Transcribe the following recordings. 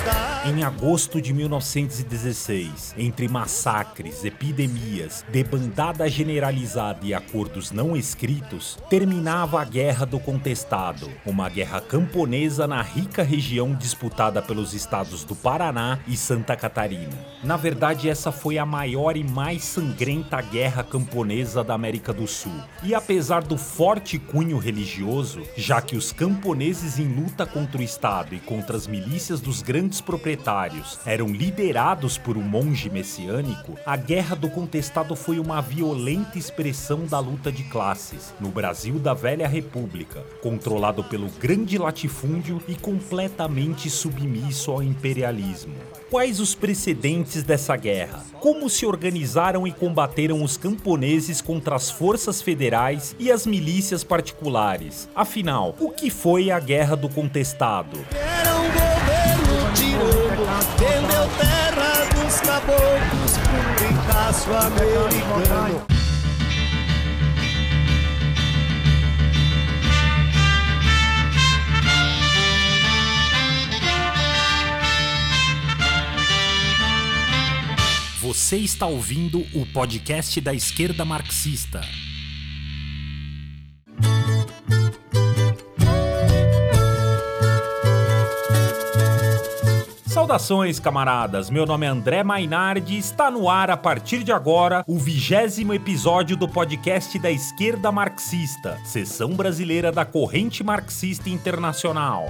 está. Em agosto de 1916, entre massacres, epidemias, debandada generalizada e acordos não escritos, terminava a Guerra do Contestado, uma guerra camponesa na rica região disputada pelos estados do Paraná e Santa Catarina. Na verdade, essa foi a maior e mais sangrenta guerra camponesa da América do Sul. E apesar do forte cunho religioso, já que os camponeses em luta contra o Estado e contra as milícias dos grandes proprietários eram liderados por um monge messiânico, a Guerra do Contestado foi uma violenta expressão da luta de classes no Brasil da Velha República, controlado pelo grande latifúndio e completamente submisso ao imperialismo. Quais os precedentes dessa guerra? Como se organizaram e combateram os camponeses contra as forças federais e as milícias particulares? Afinal, o que foi a Guerra do Contestado? Ricaço americano. Você está ouvindo o podcast da esquerda marxista. Saudações, camaradas! Meu nome é André Mainardi e está no ar a partir de agora o vigésimo episódio do podcast da esquerda marxista, seção brasileira da corrente marxista internacional.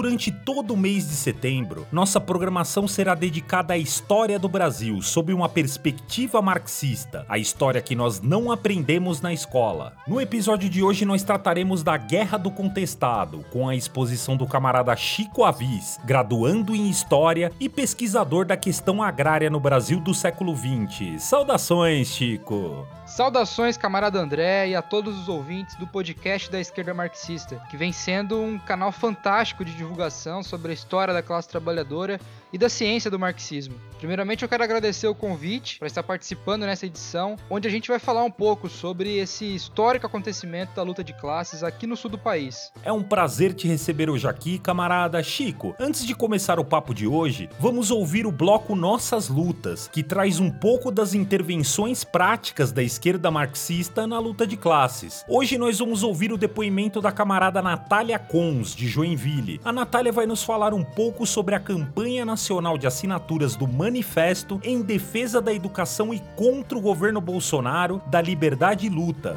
Durante todo o mês de setembro, nossa programação será dedicada à história do Brasil sob uma perspectiva marxista, a história que nós não aprendemos na escola. No episódio de hoje, nós trataremos da Guerra do Contestado, com a exposição do camarada Chico Avis, graduando em História e pesquisador da questão agrária no Brasil do século XX. Saudações, Chico! Saudações, camarada André, e a todos os ouvintes do podcast da Esquerda Marxista, que vem sendo um canal fantástico de divulgação sobre a história da classe trabalhadora e da ciência do marxismo. Primeiramente, eu quero agradecer o convite para estar participando nessa edição, onde a gente vai falar um pouco sobre esse histórico acontecimento da luta de classes aqui no sul do país. É um prazer te receber hoje aqui, camarada Chico. Antes de começar o papo de hoje, vamos ouvir o bloco Nossas Lutas, que traz um pouco das intervenções práticas da esquerda marxista na luta de classes. Hoje nós vamos ouvir o depoimento da camarada Natália Cons, de Joinville. A Natália vai nos falar um pouco sobre a campanha nacional de assinaturas do Manifesto em defesa da educação e contra o governo Bolsonaro, da liberdade e luta.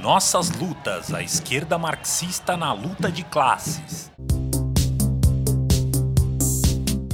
Nossas lutas, a esquerda marxista na luta de classes.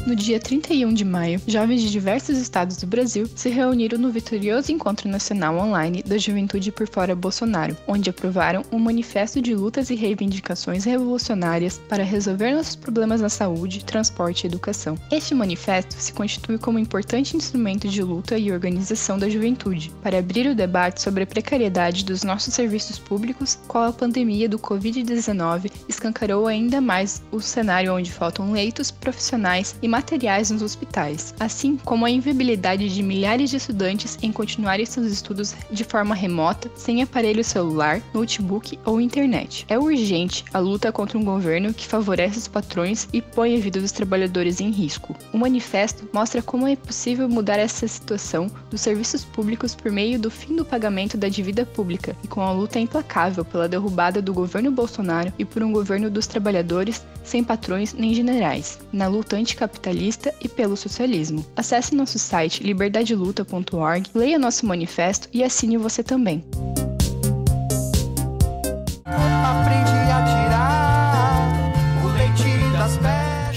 No dia 31 de maio, jovens de diversos estados do Brasil se reuniram no vitorioso Encontro Nacional Online da Juventude por Fora Bolsonaro, onde aprovaram um manifesto de lutas e reivindicações revolucionárias para resolver nossos problemas na saúde, transporte e educação. Este manifesto se constitui como importante instrumento de luta e organização da juventude, para abrir o debate sobre a precariedade dos nossos serviços públicos, qual a pandemia do Covid-19 escancarou ainda mais o cenário onde faltam leitos, profissionais e materiais nos hospitais, assim como a inviabilidade de milhares de estudantes em continuarem seus estudos de forma remota, sem aparelho celular, notebook ou internet. É urgente a luta contra um governo que favorece os patrões e põe a vida dos trabalhadores em risco. O manifesto mostra como é possível mudar essa situação dos serviços públicos por meio do fim do pagamento da dívida pública e com a luta implacável pela derrubada do governo Bolsonaro e por um governo dos trabalhadores sem patrões nem generais. Na luta anticapitalista capitalista e pelo socialismo. Acesse nosso site liberdadeluta.org, leia nosso manifesto e assine você também.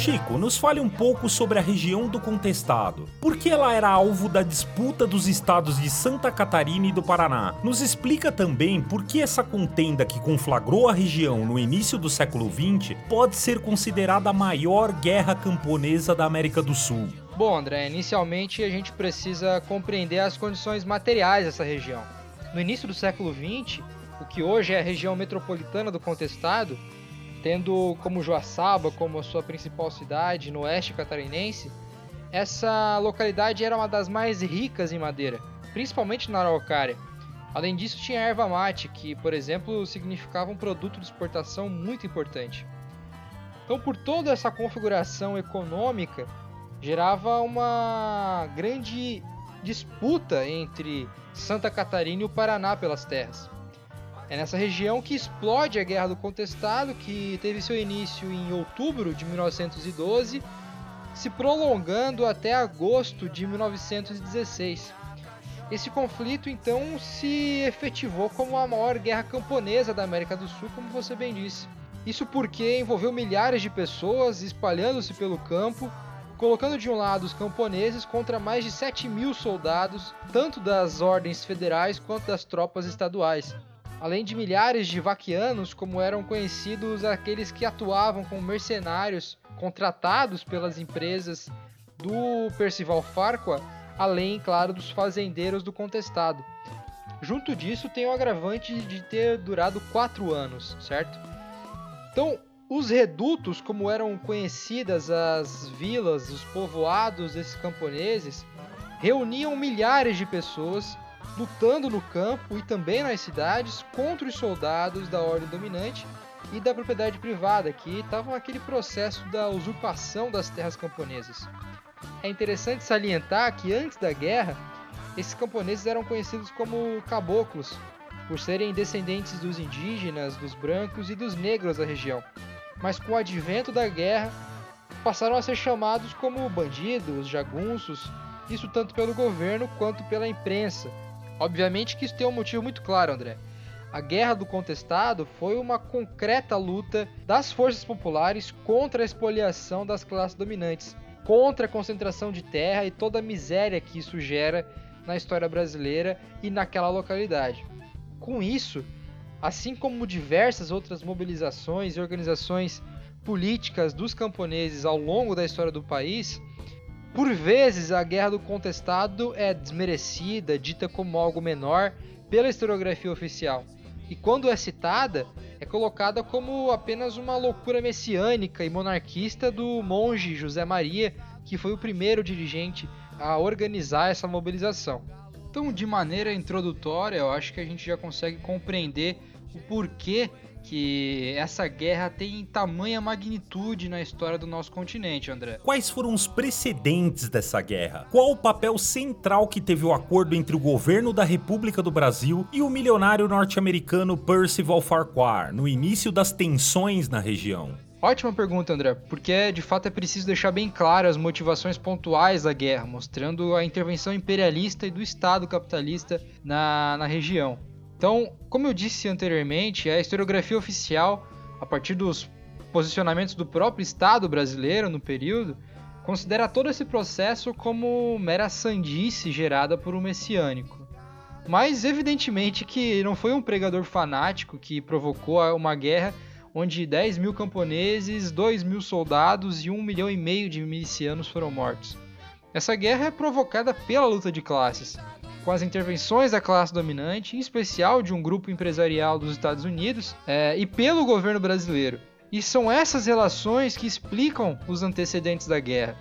Chico, nos fale um pouco sobre a região do contestado. Por que ela era alvo da disputa dos estados de Santa Catarina e do Paraná? Nos explica também por que essa contenda que conflagrou a região no início do século XX pode ser considerada a maior guerra camponesa da América do Sul. Bom, André, inicialmente a gente precisa compreender as condições materiais dessa região. No início do século XX, o que hoje é a região metropolitana do contestado, tendo como Joaçaba como a sua principal cidade no oeste catarinense, essa localidade era uma das mais ricas em madeira, principalmente na araucária, Além disso, tinha erva mate, que, por exemplo, significava um produto de exportação muito importante. Então, por toda essa configuração econômica, gerava uma grande disputa entre Santa Catarina e o Paraná pelas terras. É nessa região que explode a Guerra do Contestado, que teve seu início em outubro de 1912, se prolongando até agosto de 1916. Esse conflito então se efetivou como a maior guerra camponesa da América do Sul, como você bem disse. Isso porque envolveu milhares de pessoas espalhando-se pelo campo, colocando de um lado os camponeses contra mais de 7 mil soldados, tanto das ordens federais quanto das tropas estaduais. Além de milhares de vaquianos, como eram conhecidos aqueles que atuavam como mercenários contratados pelas empresas do Percival Farquhar, além, claro, dos fazendeiros do contestado. Junto disso, tem o agravante de ter durado quatro anos, certo? Então, os redutos, como eram conhecidas as vilas, os povoados desses camponeses, reuniam milhares de pessoas lutando no campo e também nas cidades contra os soldados da ordem dominante e da propriedade privada, que estavam naquele processo da usurpação das terras camponesas. É interessante salientar que antes da guerra, esses camponeses eram conhecidos como caboclos, por serem descendentes dos indígenas, dos brancos e dos negros da região. Mas com o advento da guerra, passaram a ser chamados como bandidos, jagunços, isso tanto pelo governo quanto pela imprensa. Obviamente que isso tem um motivo muito claro, André. A Guerra do Contestado foi uma concreta luta das forças populares contra a expoliação das classes dominantes, contra a concentração de terra e toda a miséria que isso gera na história brasileira e naquela localidade. Com isso, assim como diversas outras mobilizações e organizações políticas dos camponeses ao longo da história do país, por vezes a Guerra do Contestado é desmerecida, dita como algo menor pela historiografia oficial. E quando é citada, é colocada como apenas uma loucura messiânica e monarquista do monge José Maria, que foi o primeiro dirigente a organizar essa mobilização. Então, de maneira introdutória, eu acho que a gente já consegue compreender o porquê que essa guerra tem tamanha magnitude na história do nosso continente, André. Quais foram os precedentes dessa guerra? Qual o papel central que teve o acordo entre o governo da República do Brasil e o milionário norte-americano Percival Farquhar no início das tensões na região? Ótima pergunta, André, porque de fato é preciso deixar bem claras as motivações pontuais da guerra, mostrando a intervenção imperialista e do Estado capitalista na, na região. Então, como eu disse anteriormente, a historiografia oficial, a partir dos posicionamentos do próprio Estado brasileiro no período, considera todo esse processo como mera sandice gerada por um messiânico. Mas evidentemente que não foi um pregador fanático que provocou uma guerra onde 10 mil camponeses, 2 mil soldados e 1 milhão e meio de milicianos foram mortos. Essa guerra é provocada pela luta de classes, com as intervenções da classe dominante, em especial de um grupo empresarial dos Estados Unidos, é, e pelo governo brasileiro. E são essas relações que explicam os antecedentes da guerra.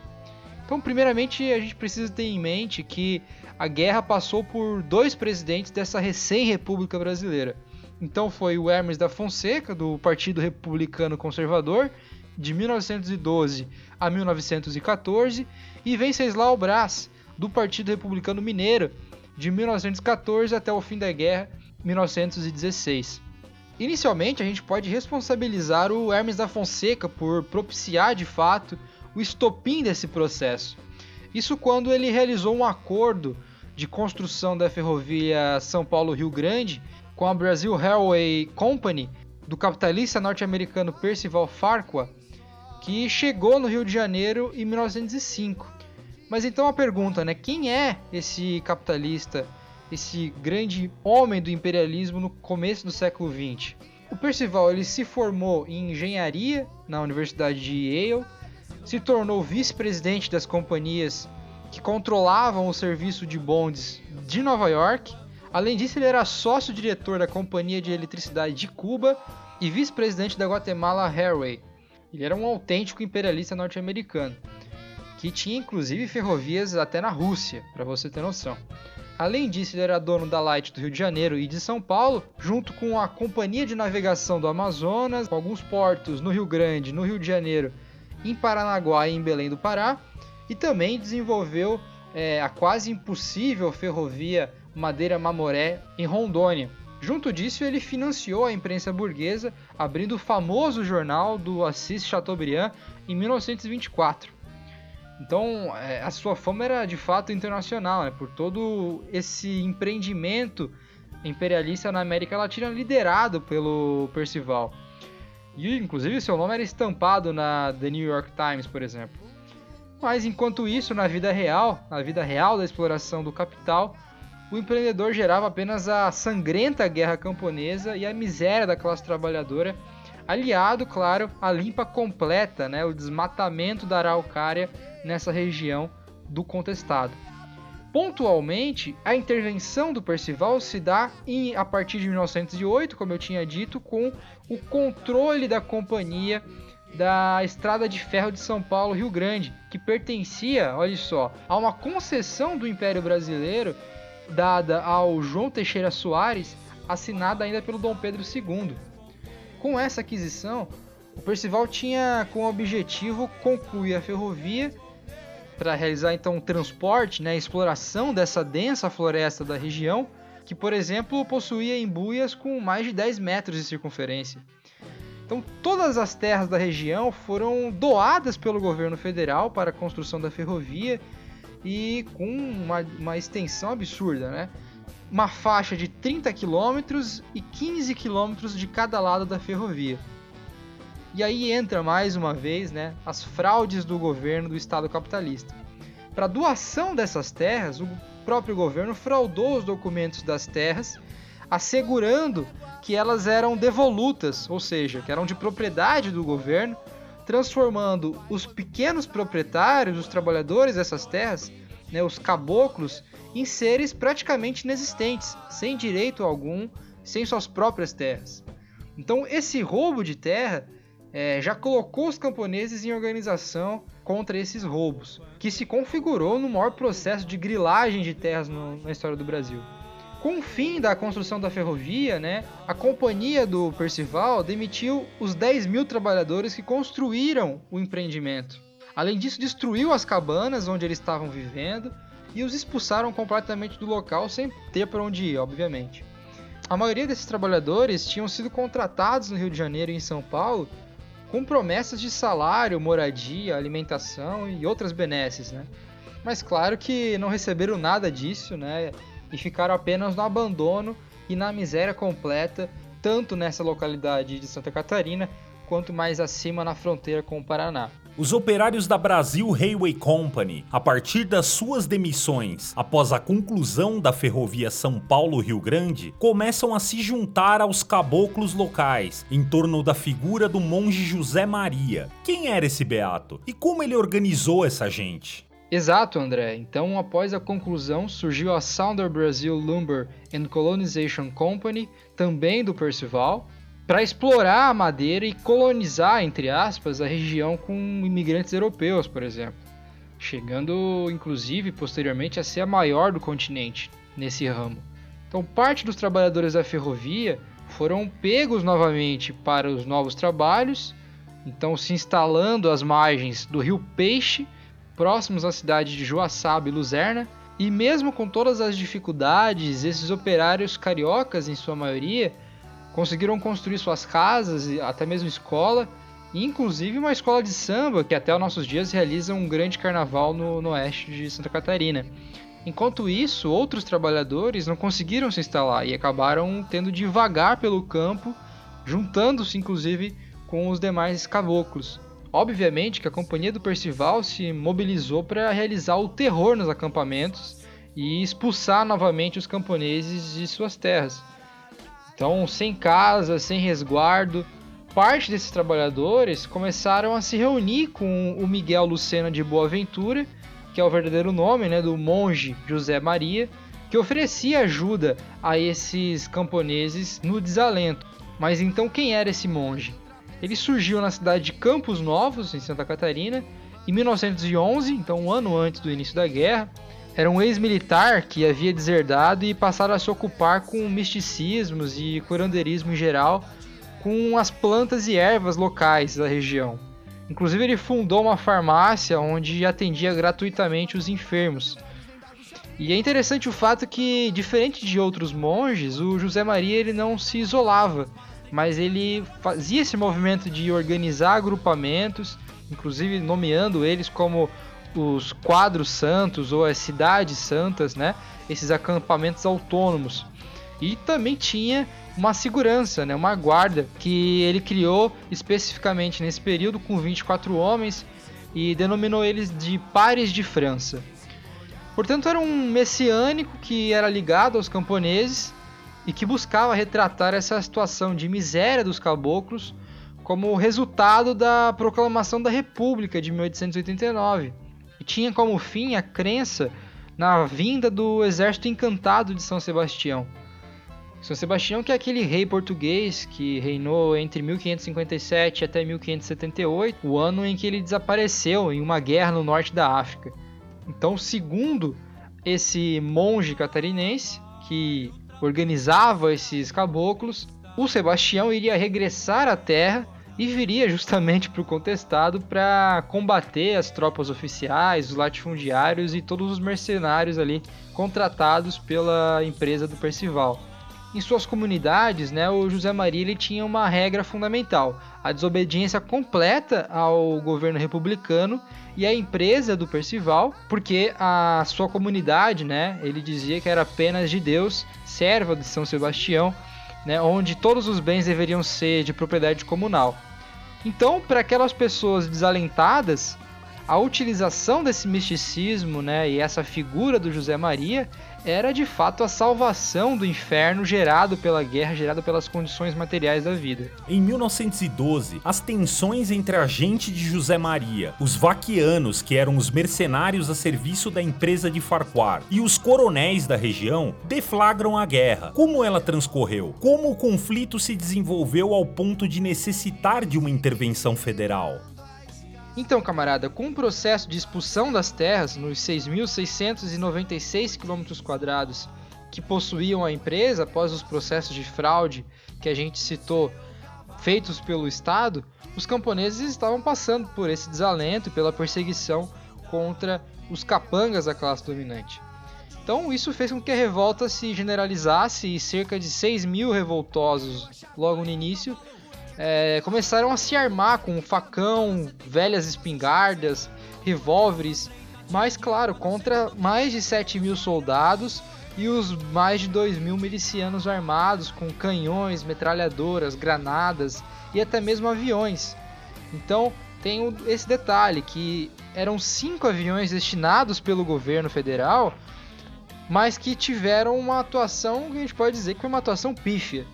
Então, primeiramente, a gente precisa ter em mente que a guerra passou por dois presidentes dessa recém-república brasileira. Então, foi o Hermes da Fonseca, do Partido Republicano Conservador, de 1912 a 1914, e Venceslau Braz, do Partido Republicano Mineiro, de 1914 até o fim da guerra, 1916. Inicialmente, a gente pode responsabilizar o Hermes da Fonseca por propiciar de fato o estopim desse processo. Isso quando ele realizou um acordo de construção da ferrovia São Paulo-Rio Grande com a Brazil Railway Company do capitalista norte-americano Percival Farquhar, que chegou no Rio de Janeiro em 1905. Mas então a pergunta, né? Quem é esse capitalista, esse grande homem do imperialismo no começo do século XX? O Percival ele se formou em engenharia na Universidade de Yale, se tornou vice-presidente das companhias que controlavam o serviço de bondes de Nova York. Além disso, ele era sócio-diretor da Companhia de Eletricidade de Cuba e vice-presidente da Guatemala Railway. Ele era um autêntico imperialista norte-americano que tinha inclusive ferrovias até na Rússia, para você ter noção. Além disso, ele era dono da Light do Rio de Janeiro e de São Paulo, junto com a Companhia de Navegação do Amazonas, com alguns portos no Rio Grande, no Rio de Janeiro, em Paranaguá e em Belém do Pará, e também desenvolveu é, a quase impossível ferrovia Madeira Mamoré em Rondônia. Junto disso, ele financiou a imprensa burguesa, abrindo o famoso jornal do Assis Chateaubriand em 1924. Então, é, a sua fama era de fato internacional, né, por todo esse empreendimento imperialista na América Latina liderado pelo Percival. E, inclusive, seu nome era estampado na The New York Times, por exemplo. Mas, enquanto isso, na vida real, na vida real da exploração do capital, o empreendedor gerava apenas a sangrenta guerra camponesa e a miséria da classe trabalhadora, aliado, claro, à limpa completa, né, o desmatamento da araucária nessa região do contestado. Pontualmente, a intervenção do Percival se dá em, a partir de 1908, como eu tinha dito, com o controle da companhia da Estrada de Ferro de São Paulo Rio Grande, que pertencia, olha só, a uma concessão do Império Brasileiro dada ao João Teixeira Soares, assinada ainda pelo Dom Pedro II. Com essa aquisição, o Percival tinha como objetivo concluir a ferrovia para realizar então o transporte, né, a exploração dessa densa floresta da região, que por exemplo possuía embuias com mais de 10 metros de circunferência. Então todas as terras da região foram doadas pelo governo federal para a construção da ferrovia e com uma, uma extensão absurda, né? Uma faixa de 30 quilômetros e 15 quilômetros de cada lado da ferrovia. E aí entra mais uma vez né, as fraudes do governo do Estado capitalista. Para doação dessas terras, o próprio governo fraudou os documentos das terras, assegurando que elas eram devolutas, ou seja, que eram de propriedade do governo, transformando os pequenos proprietários, os trabalhadores dessas terras, né, os caboclos, em seres praticamente inexistentes, sem direito algum, sem suas próprias terras. Então, esse roubo de terra é, já colocou os camponeses em organização contra esses roubos, que se configurou no maior processo de grilagem de terras no, na história do Brasil. Com o fim da construção da ferrovia, né, a companhia do Percival demitiu os 10 mil trabalhadores que construíram o empreendimento. Além disso, destruiu as cabanas onde eles estavam vivendo e os expulsaram completamente do local sem ter para onde ir, obviamente. A maioria desses trabalhadores tinham sido contratados no Rio de Janeiro e em São Paulo com promessas de salário, moradia, alimentação e outras benesses, né? Mas claro que não receberam nada disso, né? E ficaram apenas no abandono e na miséria completa, tanto nessa localidade de Santa Catarina quanto mais acima na fronteira com o Paraná. Os operários da Brasil Railway Company, a partir das suas demissões após a conclusão da ferrovia São Paulo-Rio Grande, começam a se juntar aos caboclos locais em torno da figura do monge José Maria. Quem era esse beato e como ele organizou essa gente? Exato, André. Então, após a conclusão, surgiu a Sounder Brazil Lumber and Colonization Company, também do Percival, para explorar a madeira e colonizar, entre aspas, a região com imigrantes europeus, por exemplo, chegando inclusive posteriormente a ser a maior do continente nesse ramo. Então, parte dos trabalhadores da ferrovia foram pegos novamente para os novos trabalhos, então se instalando às margens do Rio Peixe, próximos à cidade de Joaçaba e Luzerna, e mesmo com todas as dificuldades, esses operários cariocas, em sua maioria, conseguiram construir suas casas e até mesmo escola, inclusive uma escola de samba que até os nossos dias realiza um grande carnaval no, no oeste de Santa Catarina. Enquanto isso, outros trabalhadores não conseguiram se instalar e acabaram tendo de vagar pelo campo, juntando-se inclusive com os demais caboclos. Obviamente que a companhia do Percival se mobilizou para realizar o terror nos acampamentos e expulsar novamente os camponeses de suas terras. Então, sem casa, sem resguardo, parte desses trabalhadores começaram a se reunir com o Miguel Lucena de Boaventura, que é o verdadeiro nome né, do monge José Maria, que oferecia ajuda a esses camponeses no desalento. Mas então quem era esse monge? Ele surgiu na cidade de Campos Novos, em Santa Catarina, em 1911, então um ano antes do início da guerra, era um ex-militar que havia deserdado e passaram a se ocupar com misticismos e curanderismo em geral, com as plantas e ervas locais da região. Inclusive ele fundou uma farmácia onde atendia gratuitamente os enfermos. E é interessante o fato que, diferente de outros monges, o José Maria ele não se isolava, mas ele fazia esse movimento de organizar agrupamentos, inclusive nomeando eles como os quadros santos ou as cidades santas, né? Esses acampamentos autônomos. E também tinha uma segurança, né? Uma guarda que ele criou especificamente nesse período com 24 homens e denominou eles de pares de França. Portanto, era um messiânico que era ligado aos camponeses e que buscava retratar essa situação de miséria dos caboclos como resultado da proclamação da República de 1889 tinha como fim a crença na vinda do exército encantado de São Sebastião. São Sebastião que é aquele rei português que reinou entre 1557 até 1578, o ano em que ele desapareceu em uma guerra no norte da África. Então, segundo esse monge catarinense que organizava esses caboclos, o Sebastião iria regressar à terra e viria justamente para o contestado para combater as tropas oficiais, os latifundiários e todos os mercenários ali contratados pela empresa do Percival. Em suas comunidades, né, o José Maria ele tinha uma regra fundamental: a desobediência completa ao governo republicano e à empresa do Percival, porque a sua comunidade, né, ele dizia que era apenas de Deus, serva de São Sebastião, né, onde todos os bens deveriam ser de propriedade comunal. Então, para aquelas pessoas desalentadas, a utilização desse misticismo né, e essa figura do José Maria era de fato a salvação do inferno gerado pela guerra, gerado pelas condições materiais da vida. Em 1912, as tensões entre a gente de José Maria, os vaquianos, que eram os mercenários a serviço da empresa de Farquhar, e os coronéis da região deflagram a guerra. Como ela transcorreu? Como o conflito se desenvolveu ao ponto de necessitar de uma intervenção federal? Então, camarada, com o processo de expulsão das terras nos 6.696 km que possuíam a empresa após os processos de fraude que a gente citou feitos pelo Estado, os camponeses estavam passando por esse desalento e pela perseguição contra os capangas da classe dominante. Então isso fez com que a revolta se generalizasse e cerca de 6 mil revoltosos logo no início é, começaram a se armar com facão, velhas espingardas, revólveres, mas claro, contra mais de 7 mil soldados e os mais de 2 mil milicianos armados com canhões, metralhadoras, granadas e até mesmo aviões. Então tem esse detalhe que eram cinco aviões destinados pelo governo federal, mas que tiveram uma atuação que a gente pode dizer que foi uma atuação pífia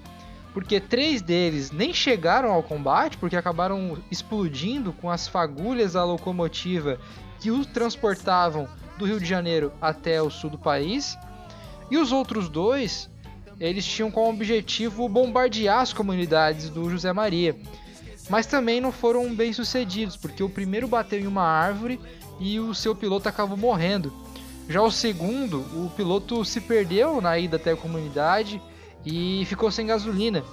porque três deles nem chegaram ao combate, porque acabaram explodindo com as fagulhas da locomotiva que os transportavam do Rio de Janeiro até o sul do país. E os outros dois, eles tinham como objetivo bombardear as comunidades do José Maria. Mas também não foram bem sucedidos, porque o primeiro bateu em uma árvore e o seu piloto acabou morrendo. Já o segundo, o piloto se perdeu na ida até a comunidade e ficou sem gasolina,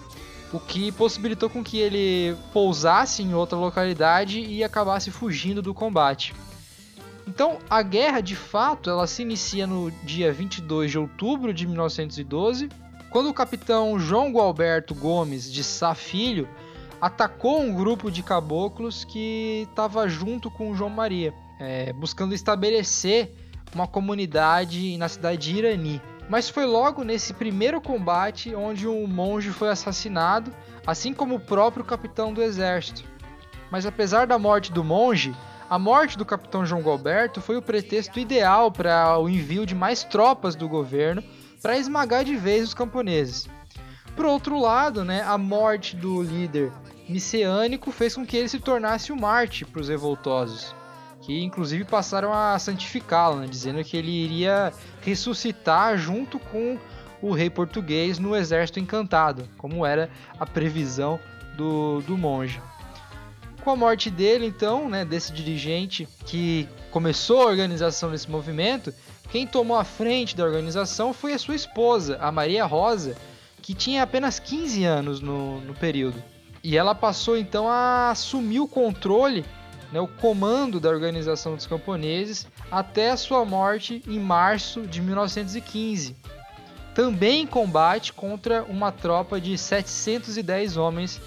o que possibilitou com que ele pousasse em outra localidade e acabasse fugindo do combate. Então, a guerra de fato ela se inicia no dia 22 de outubro de 1912, quando o capitão João Gualberto Gomes de Sá Filho atacou um grupo de caboclos que estava junto com João Maria, é, buscando estabelecer uma comunidade na cidade de Irani. Mas foi logo nesse primeiro combate onde um monge foi assassinado, assim como o próprio capitão do exército. Mas apesar da morte do monge, a morte do capitão João Galberto foi o pretexto ideal para o envio de mais tropas do governo para esmagar de vez os camponeses. Por outro lado, né, a morte do líder messiânico fez com que ele se tornasse o um Marte para os revoltosos que inclusive passaram a santificá-lo, né, dizendo que ele iria ressuscitar junto com o rei português no exército encantado, como era a previsão do, do monge. Com a morte dele, então, né, desse dirigente que começou a organização desse movimento, quem tomou a frente da organização foi a sua esposa, a Maria Rosa, que tinha apenas 15 anos no, no período. E ela passou então a assumir o controle, né, o comando da organização dos camponeses até a sua morte em março de 1915. Também em combate contra uma tropa de 710 homens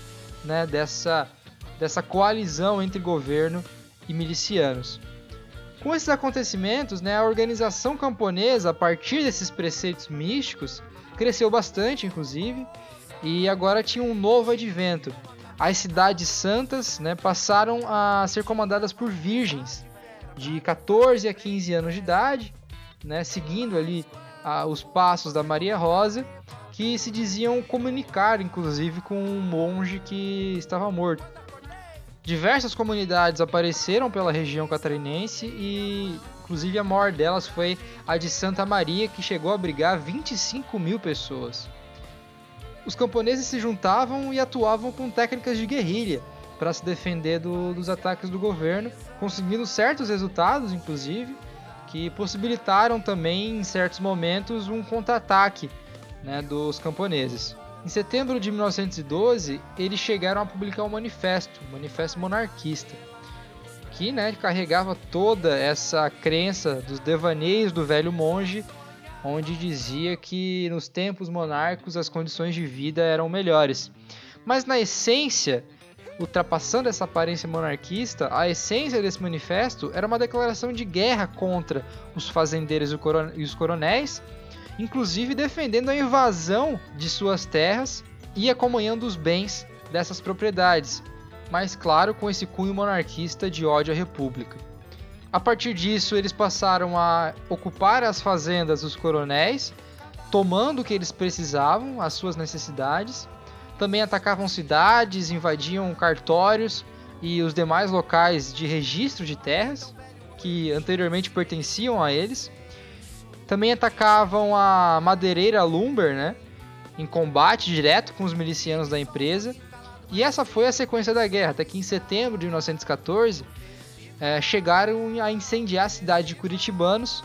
né, dessa, dessa coalizão entre governo e milicianos. Com esses acontecimentos, né, a organização camponesa, a partir desses preceitos místicos, cresceu bastante, inclusive, e agora tinha um novo advento. As cidades santas né, passaram a ser comandadas por virgens de 14 a 15 anos de idade, né, seguindo ali a, os passos da Maria Rosa, que se diziam comunicar, inclusive, com um monge que estava morto. Diversas comunidades apareceram pela região catarinense e, inclusive, a maior delas foi a de Santa Maria, que chegou a abrigar 25 mil pessoas. Os camponeses se juntavam e atuavam com técnicas de guerrilha para se defender do, dos ataques do governo, conseguindo certos resultados, inclusive, que possibilitaram também, em certos momentos, um contra-ataque né, dos camponeses. Em setembro de 1912, eles chegaram a publicar um manifesto, um manifesto monarquista, que né, carregava toda essa crença dos devaneios do velho monge, onde dizia que nos tempos monárquicos as condições de vida eram melhores. Mas na essência, ultrapassando essa aparência monarquista, a essência desse manifesto era uma declaração de guerra contra os fazendeiros e os coronéis inclusive defendendo a invasão de suas terras e a comunhão dos bens dessas propriedades, mas claro, com esse cunho monarquista de ódio à república. A partir disso, eles passaram a ocupar as fazendas dos coronéis, tomando o que eles precisavam, as suas necessidades. Também atacavam cidades, invadiam cartórios e os demais locais de registro de terras que anteriormente pertenciam a eles. Também atacavam a madeireira Lumber, né? Em combate direto com os milicianos da empresa. E essa foi a sequência da guerra, até que em setembro de 1914 é, chegaram a incendiar a cidade de Curitibanos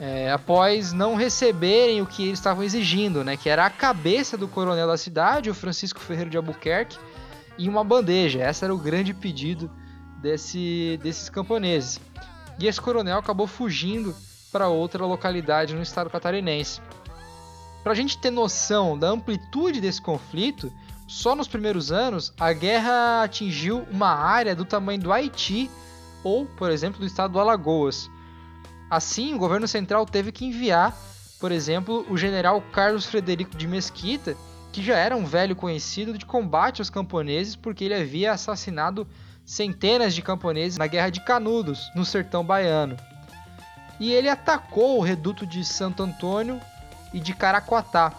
é, após não receberem o que eles estavam exigindo, né? Que era a cabeça do coronel da cidade, o Francisco Ferreiro de Albuquerque, e uma bandeja. Esse era o grande pedido desse, desses camponeses. E esse coronel acabou fugindo para outra localidade no estado catarinense. Para a gente ter noção da amplitude desse conflito, só nos primeiros anos a guerra atingiu uma área do tamanho do Haiti ou, por exemplo, do estado do Alagoas. Assim, o governo central teve que enviar, por exemplo, o general Carlos Frederico de Mesquita, que já era um velho conhecido de combate aos camponeses porque ele havia assassinado centenas de camponeses na Guerra de Canudos, no sertão baiano e ele atacou o reduto de Santo Antônio e de Caracuatá.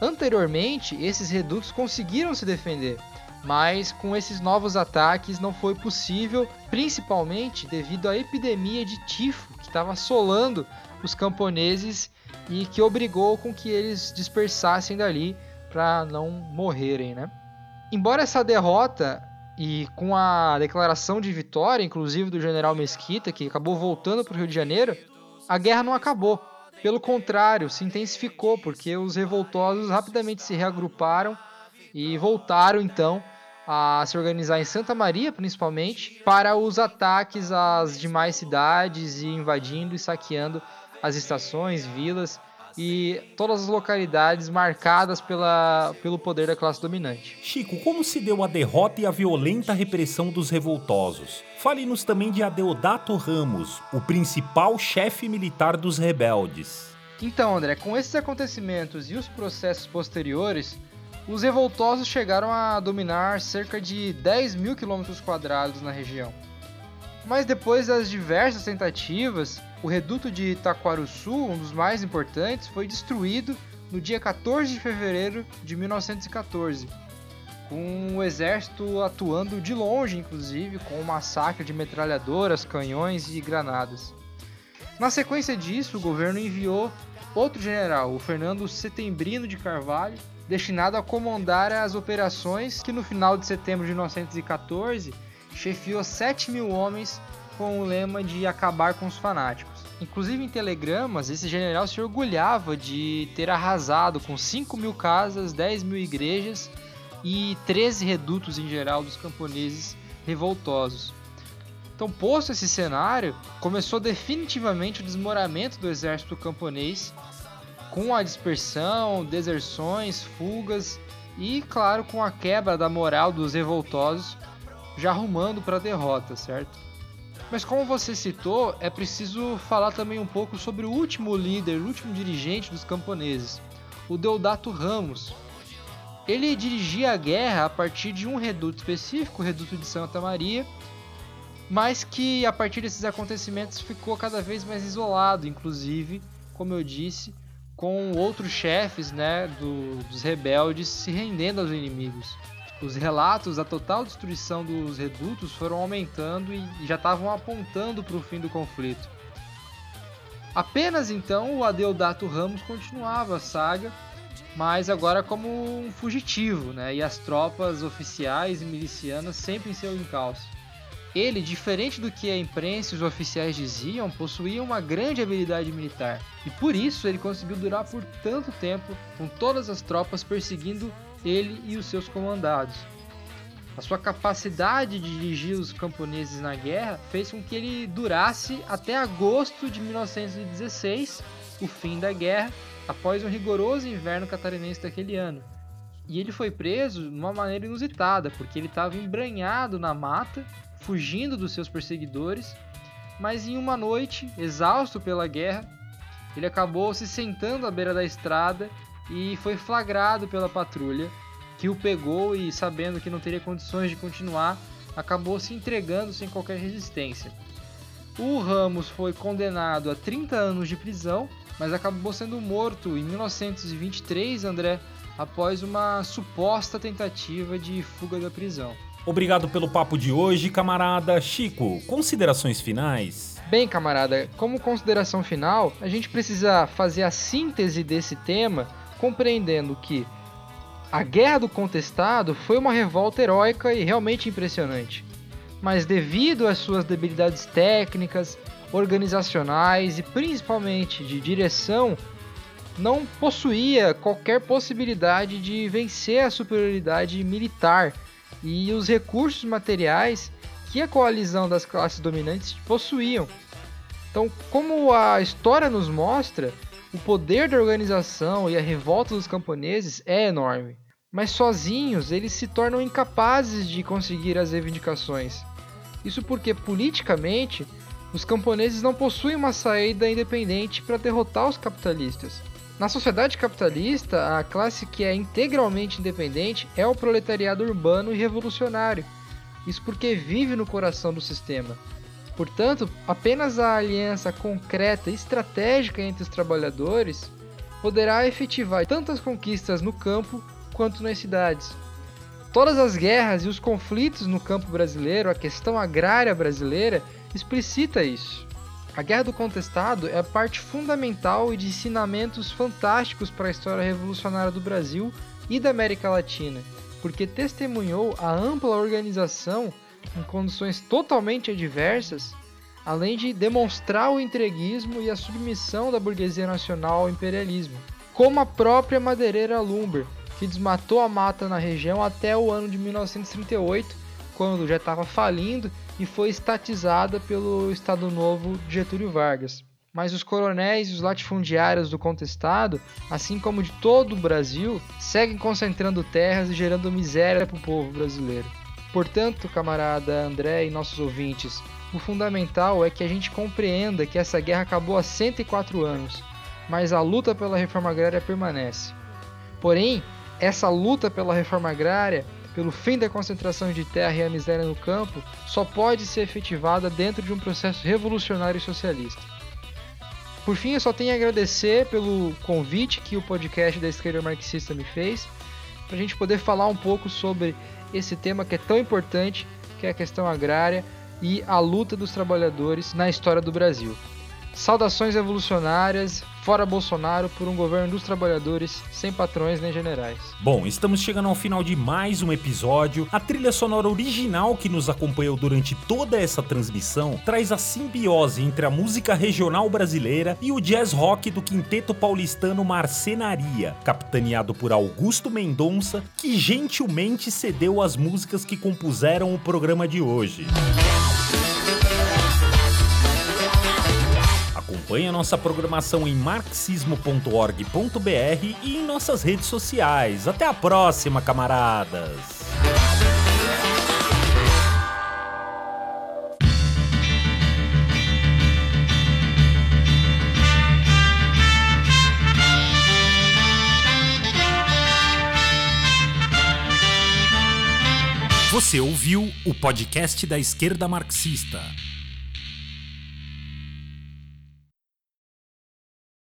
Anteriormente, esses redutos conseguiram se defender, mas com esses novos ataques não foi possível, principalmente devido à epidemia de tifo que estava assolando os camponeses e que obrigou com que eles dispersassem dali para não morrerem, né? Embora essa derrota e com a declaração de vitória, inclusive do general Mesquita, que acabou voltando para o Rio de Janeiro, a guerra não acabou. Pelo contrário, se intensificou, porque os revoltosos rapidamente se reagruparam e voltaram então a se organizar em Santa Maria, principalmente, para os ataques às demais cidades e invadindo e saqueando as estações, vilas e todas as localidades marcadas pela, pelo poder da classe dominante. Chico, como se deu a derrota e a violenta repressão dos revoltosos? Fale-nos também de Adeodato Ramos, o principal chefe militar dos rebeldes. Então, André, com esses acontecimentos e os processos posteriores, os revoltosos chegaram a dominar cerca de 10 mil quilômetros quadrados na região. Mas depois das diversas tentativas, o reduto de Itaquaruçu, um dos mais importantes, foi destruído no dia 14 de fevereiro de 1914, com o exército atuando de longe, inclusive, com um massacre de metralhadoras, canhões e granadas. Na sequência disso, o governo enviou outro general, o Fernando Setembrino de Carvalho, destinado a comandar as operações que no final de setembro de 1914 chefiou 7 mil homens com o lema de acabar com os fanáticos. Inclusive em telegramas, esse general se orgulhava de ter arrasado com 5 mil casas, 10 mil igrejas e 13 redutos em geral dos camponeses revoltosos. Então, posto esse cenário, começou definitivamente o desmoramento do exército camponês, com a dispersão, deserções, fugas e, claro, com a quebra da moral dos revoltosos, já arrumando para a derrota, certo? Mas como você citou, é preciso falar também um pouco sobre o último líder, o último dirigente dos camponeses, o Deodato Ramos. Ele dirigia a guerra a partir de um reduto específico, o reduto de Santa Maria, mas que a partir desses acontecimentos ficou cada vez mais isolado, inclusive, como eu disse, com outros chefes né, do, dos rebeldes se rendendo aos inimigos. Os relatos da total destruição dos redutos foram aumentando e já estavam apontando para o fim do conflito. Apenas então o Adeodato Ramos continuava a saga, mas agora como um fugitivo, né? e as tropas oficiais e milicianas sempre em seu encalço. Ele, diferente do que a imprensa e os oficiais diziam, possuía uma grande habilidade militar, e por isso ele conseguiu durar por tanto tempo com todas as tropas perseguindo ele e os seus comandados. A sua capacidade de dirigir os camponeses na guerra fez com que ele durasse até agosto de 1916, o fim da guerra, após um rigoroso inverno catarinense daquele ano. E ele foi preso de uma maneira inusitada, porque ele estava embranhado na mata fugindo dos seus perseguidores, mas em uma noite, exausto pela guerra, ele acabou se sentando à beira da estrada e foi flagrado pela patrulha, que o pegou e, sabendo que não teria condições de continuar, acabou se entregando sem qualquer resistência. O Ramos foi condenado a 30 anos de prisão, mas acabou sendo morto em 1923, André, após uma suposta tentativa de fuga da prisão. Obrigado pelo papo de hoje, camarada. Chico, considerações finais? Bem, camarada, como consideração final, a gente precisa fazer a síntese desse tema, compreendendo que a Guerra do Contestado foi uma revolta heróica e realmente impressionante. Mas devido às suas debilidades técnicas, organizacionais e principalmente de direção, não possuía qualquer possibilidade de vencer a superioridade militar e os recursos materiais que a coalizão das classes dominantes possuíam. Então, como a história nos mostra, o poder da organização e a revolta dos camponeses é enorme, mas sozinhos eles se tornam incapazes de conseguir as reivindicações. Isso porque, politicamente, os camponeses não possuem uma saída independente para derrotar os capitalistas. Na sociedade capitalista, a classe que é integralmente independente é o proletariado urbano e revolucionário. Isso porque vive no coração do sistema. Portanto, apenas a aliança concreta e estratégica entre os trabalhadores poderá efetivar tantas conquistas no campo quanto nas cidades. Todas as guerras e os conflitos no campo brasileiro, a questão agrária brasileira, explicita isso. A Guerra do Contestado é a parte fundamental e de ensinamentos fantásticos para a história revolucionária do Brasil e da América Latina, porque testemunhou a ampla organização em condições totalmente adversas, além de demonstrar o entreguismo e a submissão da burguesia nacional ao imperialismo, como a própria madeireira Lumber, que desmatou a mata na região até o ano de 1938, quando já estava falindo e foi estatizada pelo Estado Novo de Getúlio Vargas. Mas os coronéis e os latifundiários do contestado, assim como de todo o Brasil, seguem concentrando terras e gerando miséria para o povo brasileiro. Portanto, camarada André e nossos ouvintes, o fundamental é que a gente compreenda que essa guerra acabou há 104 anos, mas a luta pela reforma agrária permanece. Porém, essa luta pela reforma agrária pelo fim da concentração de terra e a miséria no campo só pode ser efetivada dentro de um processo revolucionário e socialista. Por fim, eu só tenho a agradecer pelo convite que o podcast da esquerda marxista me fez, para a gente poder falar um pouco sobre esse tema que é tão importante, que é a questão agrária e a luta dos trabalhadores na história do Brasil. Saudações revolucionárias, fora Bolsonaro por um governo dos trabalhadores sem patrões nem generais. Bom, estamos chegando ao final de mais um episódio. A trilha sonora original que nos acompanhou durante toda essa transmissão traz a simbiose entre a música regional brasileira e o jazz rock do quinteto paulistano Marcenaria, capitaneado por Augusto Mendonça, que gentilmente cedeu as músicas que compuseram o programa de hoje. Acompanhe a nossa programação em marxismo.org.br e em nossas redes sociais. Até a próxima, camaradas! Você ouviu o podcast da esquerda marxista